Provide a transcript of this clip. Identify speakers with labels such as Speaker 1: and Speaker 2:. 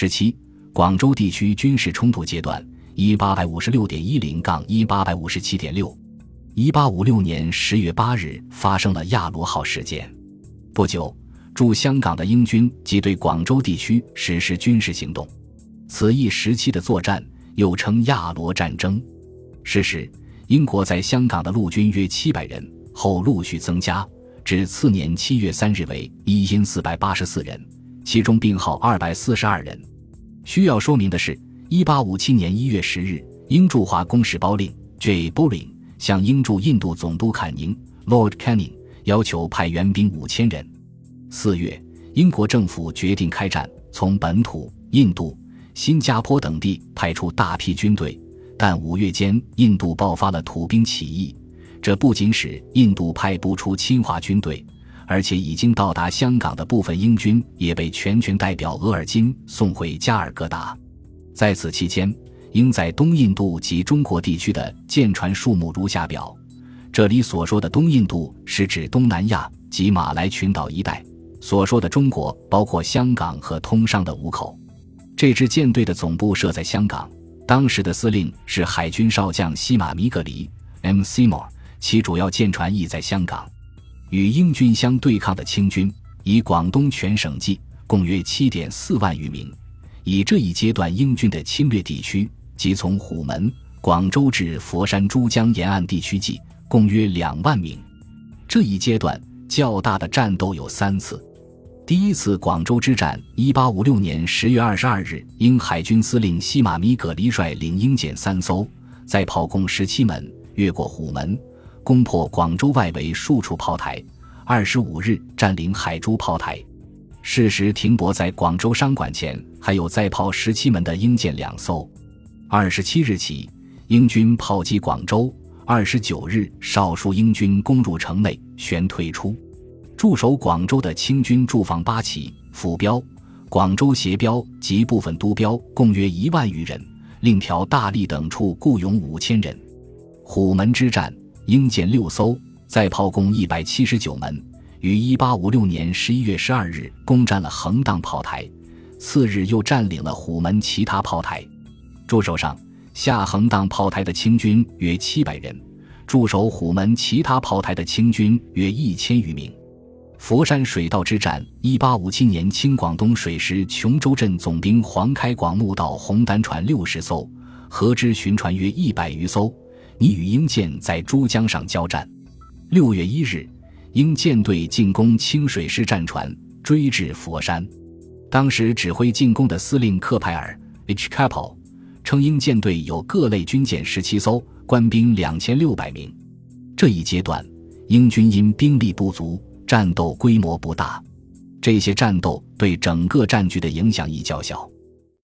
Speaker 1: 十七，广州地区军事冲突阶段：一八百五十六点一零杠一八百五十七点六。一八五六年十月八日发生了亚罗号事件，不久，驻香港的英军即对广州地区实施军事行动。此一时期的作战又称亚罗战争。是时，英国在香港的陆军约七百人，后陆续增加，至次年七月三日为一因四百八十四人，其中病号二百四十二人。需要说明的是，一八五七年一月十日，英驻华公使包令 J. Bulling。向英驻印度总督坎宁 （Lord Canning） 要求派援兵五千人。四月，英国政府决定开战，从本土、印度、新加坡等地派出大批军队。但五月间，印度爆发了土兵起义，这不仅使印度派不出侵华军队，而且已经到达香港的部分英军也被全权代表额尔金送回加尔各答。在此期间，应在东印度及中国地区的舰船数目如下表。这里所说的东印度是指东南亚及马来群岛一带，所说的中国包括香港和通商的五口。这支舰队的总部设在香港，当时的司令是海军少将西马米格里 （M. Seymour），其主要舰船亦在香港。与英军相对抗的清军以广东全省计，共约七点四万余名。以这一阶段英军的侵略地区。即从虎门、广州至佛山、珠江沿岸地区计，共约两万名。这一阶段较大的战斗有三次。第一次广州之战，一八五六年十月二十二日，英海军司令西马米葛黎率领英舰三艘，在炮攻十七门，越过虎门，攻破广州外围数处炮台。二十五日，占领海珠炮台。适时停泊在广州商馆前，还有载炮十七门的英舰两艘。二十七日起，英军炮击广州。二十九日，少数英军攻入城内，旋退出。驻守广州的清军驻防八旗、府标、广州协标及部分督标，共约一万余人。另调大利等处雇佣五千人。虎门之战，英舰六艘，载炮攻一百七十九门，于一八五六年十一月十二日攻占了横荡炮台，次日又占领了虎门其他炮台。驻守上下横荡炮台的清军约七百人，驻守虎门其他炮台的清军约一千余名。佛山水道之战，一八五七年，清广东水师琼州镇总兵黄开广募到红丹船六十艘，河之巡船约一百余艘，你与英舰在珠江上交战。六月一日，英舰队进攻清水师战船，追至佛山。当时指挥进攻的司令克派尔 （H. Capel）。称英舰队有各类军舰十七艘，官兵两千六百名。这一阶段，英军因兵力不足，战斗规模不大。这些战斗对整个战局的影响亦较小。